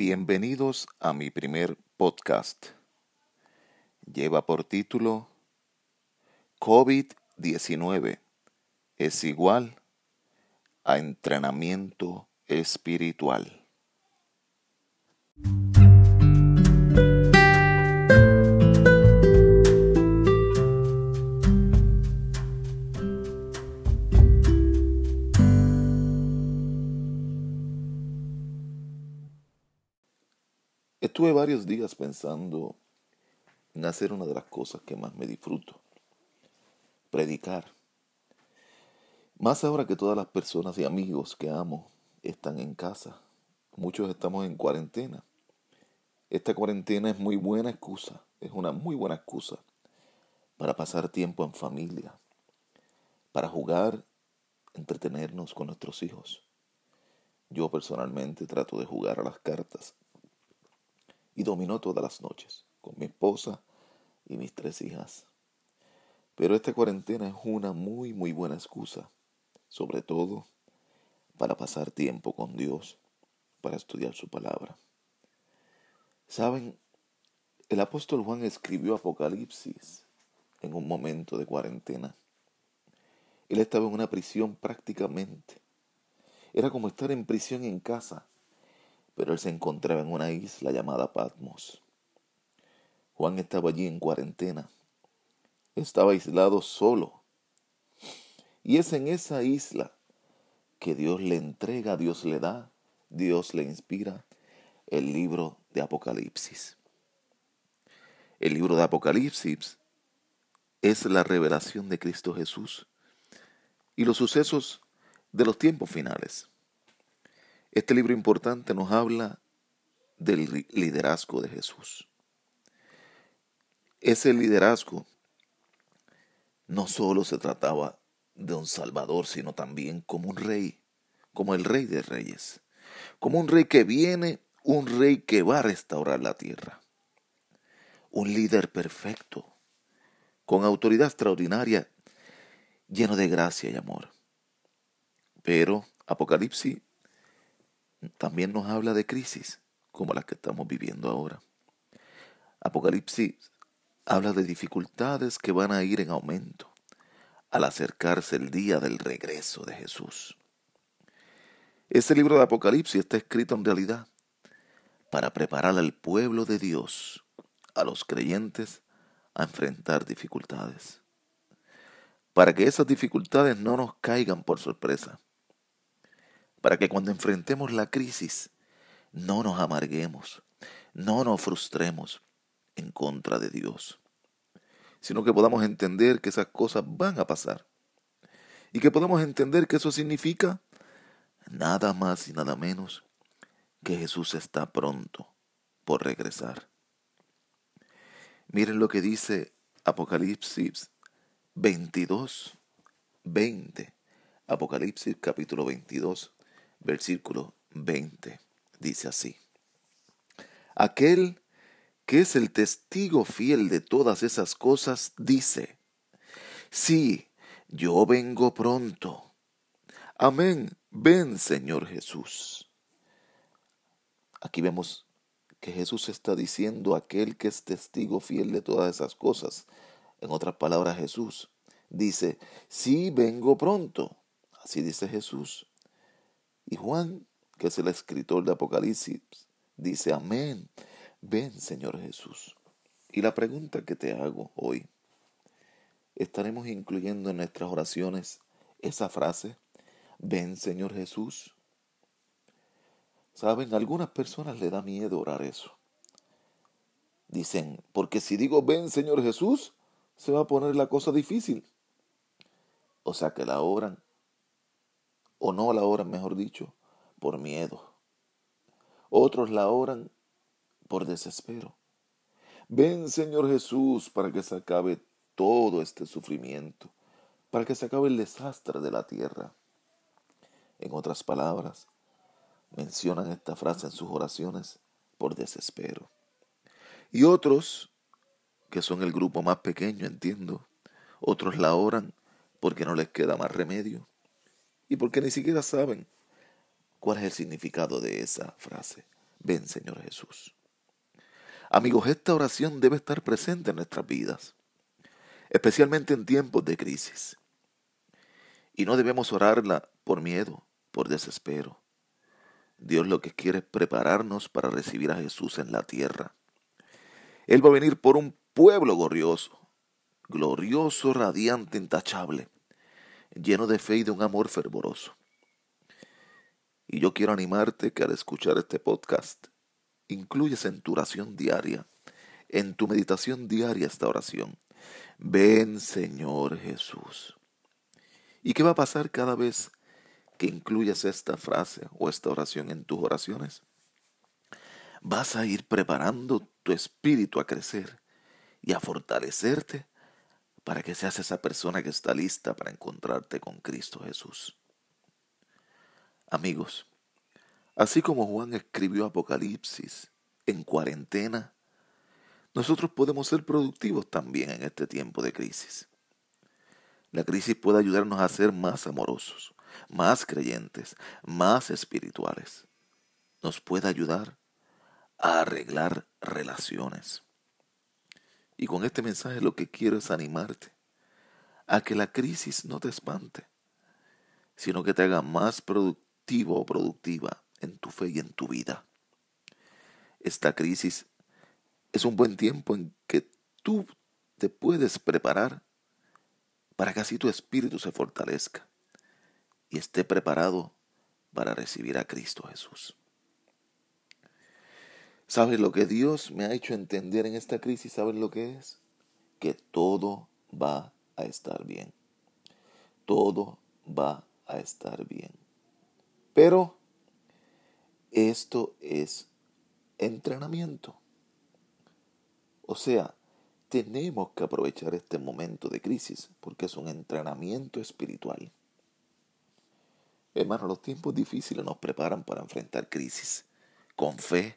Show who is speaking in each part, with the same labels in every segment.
Speaker 1: Bienvenidos a mi primer podcast. Lleva por título COVID-19 es igual a entrenamiento espiritual. Estuve varios días pensando en hacer una de las cosas que más me disfruto, predicar. Más ahora que todas las personas y amigos que amo están en casa, muchos estamos en cuarentena. Esta cuarentena es muy buena excusa, es una muy buena excusa para pasar tiempo en familia, para jugar, entretenernos con nuestros hijos. Yo personalmente trato de jugar a las cartas y dominó todas las noches con mi esposa y mis tres hijas. Pero esta cuarentena es una muy, muy buena excusa, sobre todo para pasar tiempo con Dios, para estudiar su palabra. Saben, el apóstol Juan escribió Apocalipsis en un momento de cuarentena. Él estaba en una prisión prácticamente. Era como estar en prisión en casa pero él se encontraba en una isla llamada Patmos. Juan estaba allí en cuarentena. Estaba aislado solo. Y es en esa isla que Dios le entrega, Dios le da, Dios le inspira el libro de Apocalipsis. El libro de Apocalipsis es la revelación de Cristo Jesús y los sucesos de los tiempos finales. Este libro importante nos habla del liderazgo de Jesús. Ese liderazgo no solo se trataba de un Salvador, sino también como un rey, como el rey de reyes, como un rey que viene, un rey que va a restaurar la tierra, un líder perfecto, con autoridad extraordinaria, lleno de gracia y amor. Pero Apocalipsis también nos habla de crisis como las que estamos viviendo ahora. Apocalipsis habla de dificultades que van a ir en aumento al acercarse el día del regreso de Jesús. Este libro de Apocalipsis está escrito en realidad para preparar al pueblo de Dios, a los creyentes, a enfrentar dificultades. Para que esas dificultades no nos caigan por sorpresa para que cuando enfrentemos la crisis no nos amarguemos, no nos frustremos en contra de Dios, sino que podamos entender que esas cosas van a pasar y que podamos entender que eso significa nada más y nada menos que Jesús está pronto por regresar. Miren lo que dice Apocalipsis 22, 20. Apocalipsis capítulo 22, versículo 20. Dice así. Aquel que es el testigo fiel de todas esas cosas, dice, sí, yo vengo pronto. Amén, ven Señor Jesús. Aquí vemos que Jesús está diciendo aquel que es testigo fiel de todas esas cosas. En otras palabras, Jesús dice, sí, vengo pronto. Así dice Jesús. Y Juan, que es el escritor de Apocalipsis, dice, amén, ven Señor Jesús. Y la pregunta que te hago hoy, ¿estaremos incluyendo en nuestras oraciones esa frase, ven Señor Jesús? Saben, algunas personas le da miedo orar eso. Dicen, porque si digo ven Señor Jesús, se va a poner la cosa difícil. O sea que la oran o no la oran, mejor dicho, por miedo. Otros la oran por desespero. Ven, Señor Jesús, para que se acabe todo este sufrimiento, para que se acabe el desastre de la tierra. En otras palabras, mencionan esta frase en sus oraciones por desespero. Y otros, que son el grupo más pequeño, entiendo, otros la oran porque no les queda más remedio y porque ni siquiera saben cuál es el significado de esa frase. ven Señor Jesús. Amigos, esta oración debe estar presente en nuestras vidas, especialmente en tiempos de crisis. Y no debemos orarla por miedo, por desespero. Dios lo que quiere es prepararnos para recibir a Jesús en la tierra. Él va a venir por un pueblo glorioso, glorioso, radiante, intachable, lleno de fe y de un amor fervoroso. Y yo quiero animarte que al escuchar este podcast, incluyes en tu oración diaria, en tu meditación diaria esta oración. Ven Señor Jesús. ¿Y qué va a pasar cada vez que incluyas esta frase o esta oración en tus oraciones? Vas a ir preparando tu espíritu a crecer y a fortalecerte para que seas esa persona que está lista para encontrarte con Cristo Jesús. Amigos, así como Juan escribió Apocalipsis en cuarentena, nosotros podemos ser productivos también en este tiempo de crisis. La crisis puede ayudarnos a ser más amorosos, más creyentes, más espirituales. Nos puede ayudar a arreglar relaciones. Y con este mensaje lo que quiero es animarte a que la crisis no te espante, sino que te haga más productivo o productiva en tu fe y en tu vida. Esta crisis es un buen tiempo en que tú te puedes preparar para que así tu espíritu se fortalezca y esté preparado para recibir a Cristo Jesús. ¿Sabes lo que Dios me ha hecho entender en esta crisis? ¿Sabes lo que es? Que todo va a estar bien. Todo va a estar bien. Pero esto es entrenamiento. O sea, tenemos que aprovechar este momento de crisis porque es un entrenamiento espiritual. Hermano, los tiempos difíciles nos preparan para enfrentar crisis con fe,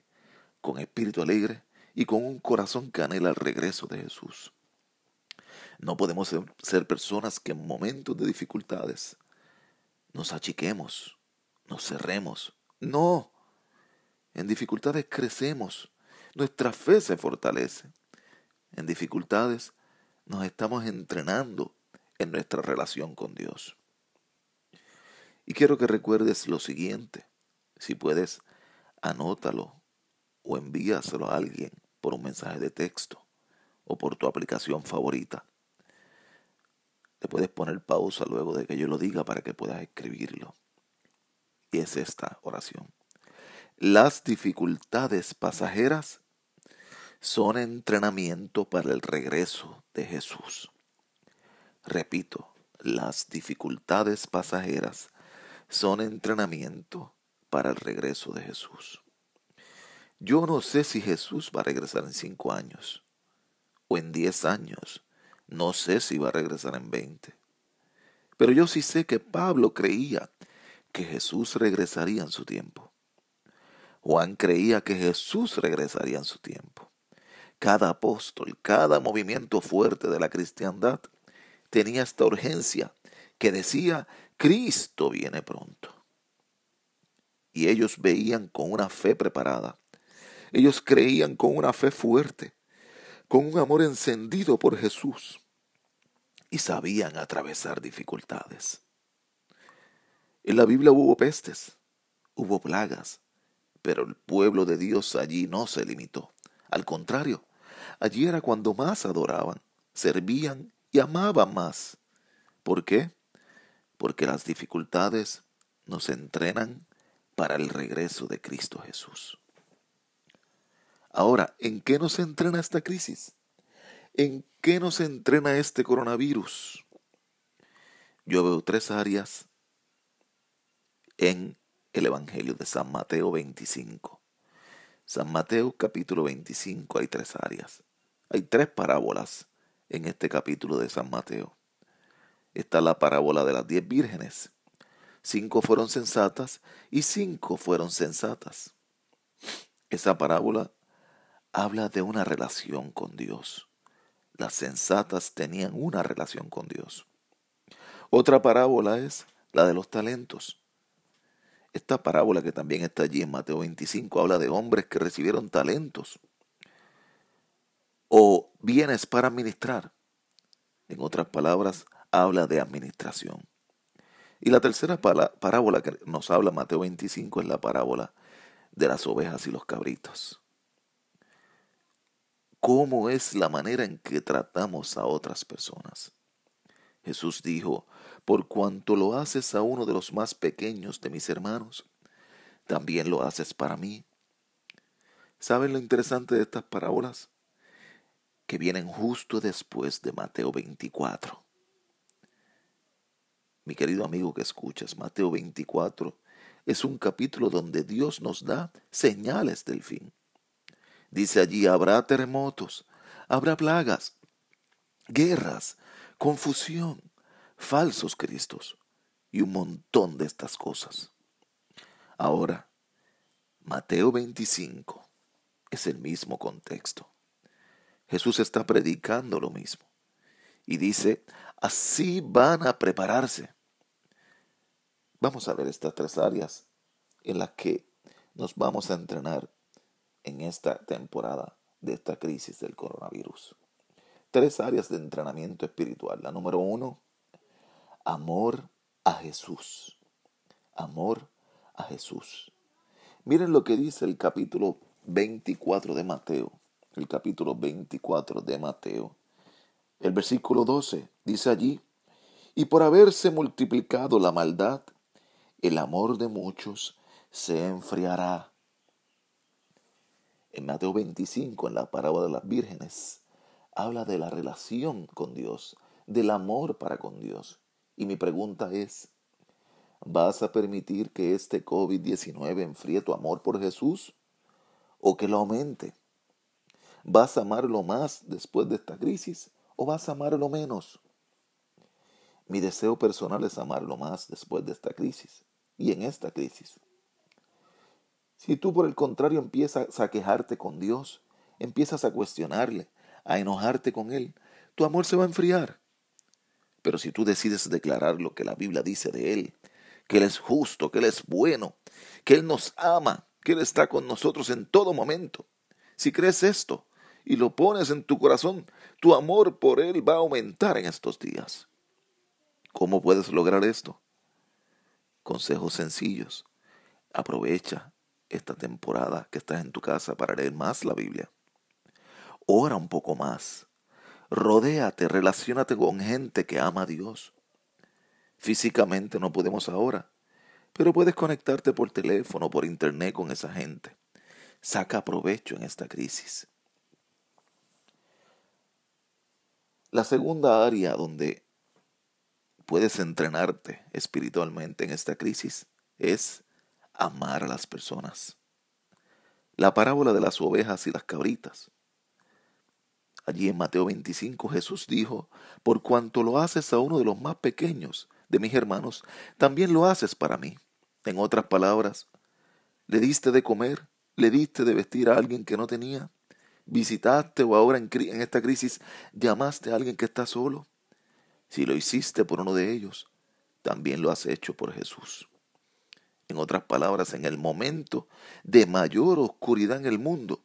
Speaker 1: con espíritu alegre y con un corazón que anhela el regreso de Jesús. No podemos ser personas que en momentos de dificultades nos achiquemos, nos cerremos. No, en dificultades crecemos, nuestra fe se fortalece. En dificultades nos estamos entrenando en nuestra relación con Dios. Y quiero que recuerdes lo siguiente. Si puedes, anótalo o envíaselo a alguien por un mensaje de texto o por tu aplicación favorita. Le puedes poner pausa luego de que yo lo diga para que puedas escribirlo. Y es esta oración. Las dificultades pasajeras son entrenamiento para el regreso de Jesús. Repito, las dificultades pasajeras son entrenamiento para el regreso de Jesús. Yo no sé si Jesús va a regresar en cinco años o en diez años. No sé si va a regresar en veinte. Pero yo sí sé que Pablo creía que Jesús regresaría en su tiempo. Juan creía que Jesús regresaría en su tiempo. Cada apóstol, cada movimiento fuerte de la cristiandad tenía esta urgencia que decía Cristo viene pronto. Y ellos veían con una fe preparada. Ellos creían con una fe fuerte, con un amor encendido por Jesús. Y sabían atravesar dificultades. En la Biblia hubo pestes, hubo plagas, pero el pueblo de Dios allí no se limitó. Al contrario, allí era cuando más adoraban, servían y amaban más. ¿Por qué? porque las dificultades nos entrenan para el regreso de Cristo Jesús. Ahora, ¿en qué nos entrena esta crisis? ¿En qué nos entrena este coronavirus? Yo veo tres áreas en el Evangelio de San Mateo 25. San Mateo capítulo 25 hay tres áreas. Hay tres parábolas en este capítulo de San Mateo está la parábola de las diez vírgenes. Cinco fueron sensatas y cinco fueron sensatas. Esa parábola habla de una relación con Dios. Las sensatas tenían una relación con Dios. Otra parábola es la de los talentos. Esta parábola que también está allí en Mateo 25 habla de hombres que recibieron talentos o bienes para administrar. En otras palabras, habla de administración. Y la tercera parábola que nos habla Mateo 25 es la parábola de las ovejas y los cabritos. ¿Cómo es la manera en que tratamos a otras personas? Jesús dijo, por cuanto lo haces a uno de los más pequeños de mis hermanos, también lo haces para mí. ¿Saben lo interesante de estas parábolas? Que vienen justo después de Mateo 24. Mi querido amigo que escuchas, Mateo 24 es un capítulo donde Dios nos da señales del fin. Dice allí, habrá terremotos, habrá plagas, guerras, confusión, falsos cristos y un montón de estas cosas. Ahora, Mateo 25 es el mismo contexto. Jesús está predicando lo mismo y dice, así van a prepararse. Vamos a ver estas tres áreas en las que nos vamos a entrenar en esta temporada de esta crisis del coronavirus. Tres áreas de entrenamiento espiritual. La número uno, amor a Jesús. Amor a Jesús. Miren lo que dice el capítulo 24 de Mateo. El capítulo 24 de Mateo. El versículo 12 dice allí, y por haberse multiplicado la maldad, el amor de muchos se enfriará. En Mateo 25, en la parábola de las vírgenes, habla de la relación con Dios, del amor para con Dios. Y mi pregunta es, ¿vas a permitir que este COVID-19 enfríe tu amor por Jesús o que lo aumente? ¿Vas a amarlo más después de esta crisis o vas a amarlo menos? Mi deseo personal es amarlo más después de esta crisis y en esta crisis. Si tú por el contrario empiezas a quejarte con Dios, empiezas a cuestionarle, a enojarte con Él, tu amor se va a enfriar. Pero si tú decides declarar lo que la Biblia dice de Él, que Él es justo, que Él es bueno, que Él nos ama, que Él está con nosotros en todo momento, si crees esto y lo pones en tu corazón, tu amor por Él va a aumentar en estos días. ¿Cómo puedes lograr esto? Consejos sencillos. Aprovecha esta temporada que estás en tu casa para leer más la Biblia. Ora un poco más. Rodéate, relacionate con gente que ama a Dios. Físicamente no podemos ahora, pero puedes conectarte por teléfono, por internet con esa gente. Saca provecho en esta crisis. La segunda área donde puedes entrenarte espiritualmente en esta crisis es amar a las personas. La parábola de las ovejas y las cabritas Allí en Mateo 25 Jesús dijo, por cuanto lo haces a uno de los más pequeños de mis hermanos, también lo haces para mí. En otras palabras, le diste de comer, le diste de vestir a alguien que no tenía, visitaste o ahora en, en esta crisis llamaste a alguien que está solo. Si lo hiciste por uno de ellos, también lo has hecho por Jesús. En otras palabras, en el momento de mayor oscuridad en el mundo,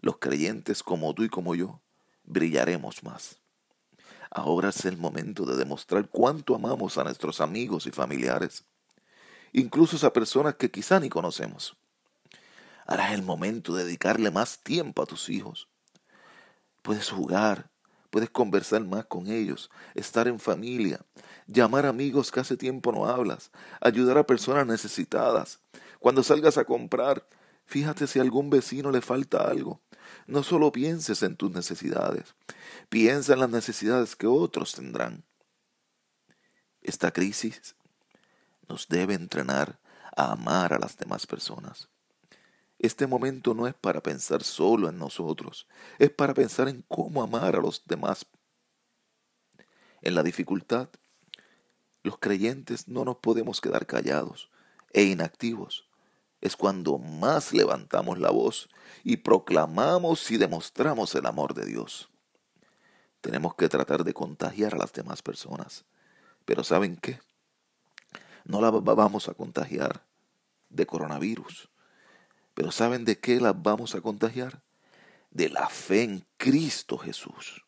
Speaker 1: los creyentes como tú y como yo brillaremos más. Ahora es el momento de demostrar cuánto amamos a nuestros amigos y familiares, incluso a personas que quizá ni conocemos. Ahora es el momento de dedicarle más tiempo a tus hijos. Puedes jugar, puedes conversar más con ellos, estar en familia, llamar amigos que hace tiempo no hablas, ayudar a personas necesitadas. Cuando salgas a comprar, fíjate si a algún vecino le falta algo. No solo pienses en tus necesidades, piensa en las necesidades que otros tendrán. Esta crisis nos debe entrenar a amar a las demás personas. Este momento no es para pensar solo en nosotros, es para pensar en cómo amar a los demás. En la dificultad, los creyentes no nos podemos quedar callados e inactivos es cuando más levantamos la voz y proclamamos y demostramos el amor de Dios. Tenemos que tratar de contagiar a las demás personas. Pero ¿saben qué? No la vamos a contagiar de coronavirus. Pero ¿saben de qué las vamos a contagiar? De la fe en Cristo Jesús.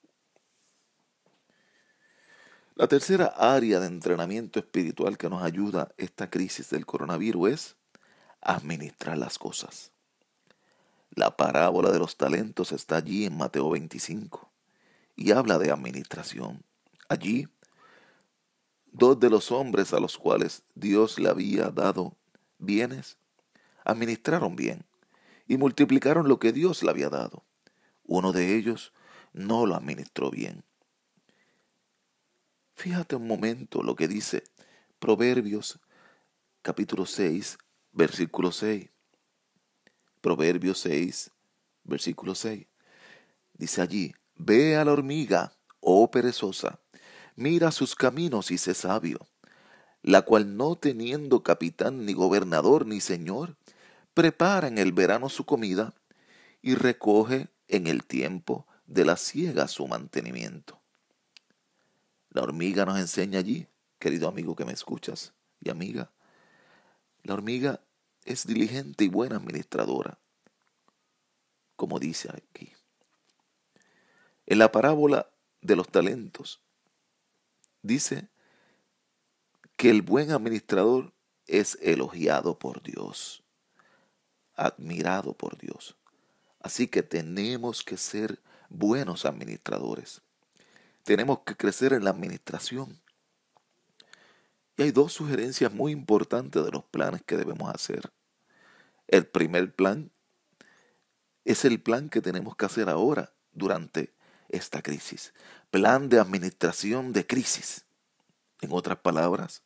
Speaker 1: La tercera área de entrenamiento espiritual que nos ayuda esta crisis del coronavirus es administrar las cosas. La parábola de los talentos está allí en Mateo 25 y habla de administración. Allí, dos de los hombres a los cuales Dios le había dado bienes, administraron bien y multiplicaron lo que Dios le había dado. Uno de ellos no lo administró bien. Fíjate un momento lo que dice Proverbios capítulo 6, versículo 6. Proverbios 6, versículo 6. Dice allí, ve a la hormiga, oh perezosa, mira sus caminos y sé sabio, la cual no teniendo capitán ni gobernador ni señor, prepara en el verano su comida y recoge en el tiempo de la siega su mantenimiento. La hormiga nos enseña allí, querido amigo que me escuchas y amiga, la hormiga es diligente y buena administradora, como dice aquí. En la parábola de los talentos, dice que el buen administrador es elogiado por Dios, admirado por Dios. Así que tenemos que ser buenos administradores. Tenemos que crecer en la administración. Y hay dos sugerencias muy importantes de los planes que debemos hacer. El primer plan es el plan que tenemos que hacer ahora durante esta crisis. Plan de administración de crisis. En otras palabras,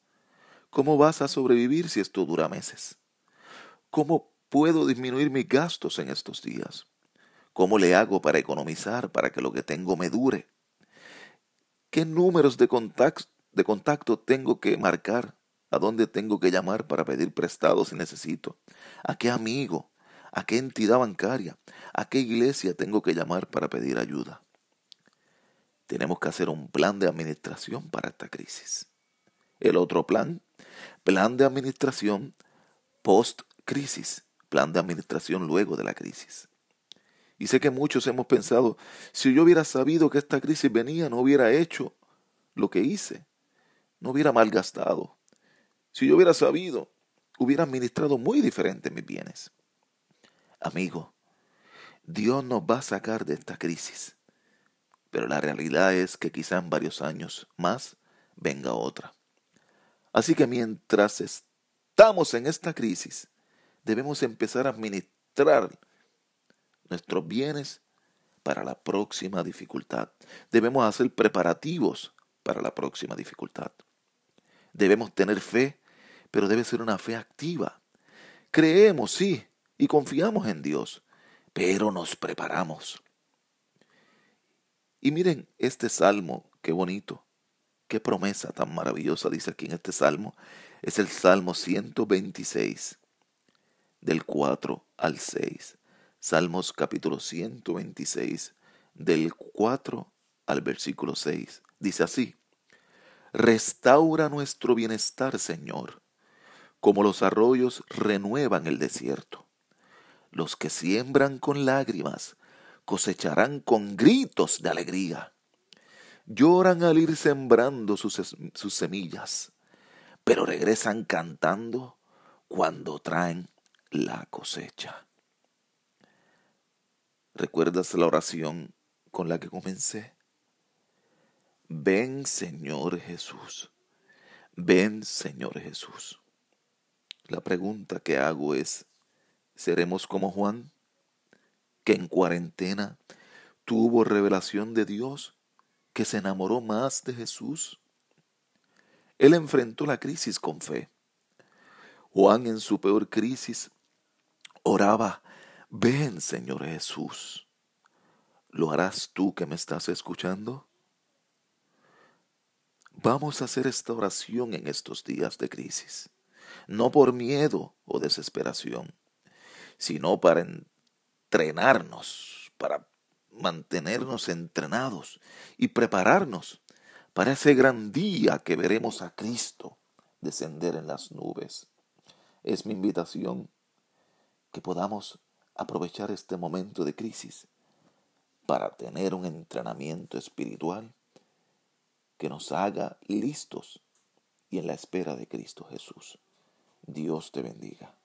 Speaker 1: ¿cómo vas a sobrevivir si esto dura meses? ¿Cómo puedo disminuir mis gastos en estos días? ¿Cómo le hago para economizar para que lo que tengo me dure? ¿Qué números de contacto tengo que marcar? ¿A dónde tengo que llamar para pedir prestado si necesito? ¿A qué amigo? ¿A qué entidad bancaria? ¿A qué iglesia tengo que llamar para pedir ayuda? Tenemos que hacer un plan de administración para esta crisis. El otro plan, plan de administración post-crisis, plan de administración luego de la crisis. Y sé que muchos hemos pensado, si yo hubiera sabido que esta crisis venía, no hubiera hecho lo que hice no hubiera malgastado. Si yo hubiera sabido, hubiera administrado muy diferente mis bienes. Amigo, Dios nos va a sacar de esta crisis, pero la realidad es que quizá en varios años más venga otra. Así que mientras estamos en esta crisis, debemos empezar a administrar nuestros bienes para la próxima dificultad. Debemos hacer preparativos para la próxima dificultad. Debemos tener fe, pero debe ser una fe activa. Creemos, sí, y confiamos en Dios, pero nos preparamos. Y miren este salmo, qué bonito, qué promesa tan maravillosa dice aquí en este salmo. Es el Salmo 126, del 4 al 6. Salmos capítulo 126, del 4 al versículo 6. Dice así, Restaura nuestro bienestar, Señor, como los arroyos renuevan el desierto. Los que siembran con lágrimas cosecharán con gritos de alegría. Lloran al ir sembrando sus, sus semillas, pero regresan cantando cuando traen la cosecha. ¿Recuerdas la oración con la que comencé? Ven Señor Jesús, ven Señor Jesús. La pregunta que hago es, ¿seremos como Juan, que en cuarentena tuvo revelación de Dios, que se enamoró más de Jesús? Él enfrentó la crisis con fe. Juan en su peor crisis oraba, ven Señor Jesús. ¿Lo harás tú que me estás escuchando? Vamos a hacer esta oración en estos días de crisis, no por miedo o desesperación, sino para entrenarnos, para mantenernos entrenados y prepararnos para ese gran día que veremos a Cristo descender en las nubes. Es mi invitación que podamos aprovechar este momento de crisis para tener un entrenamiento espiritual que nos haga listos y en la espera de Cristo Jesús. Dios te bendiga.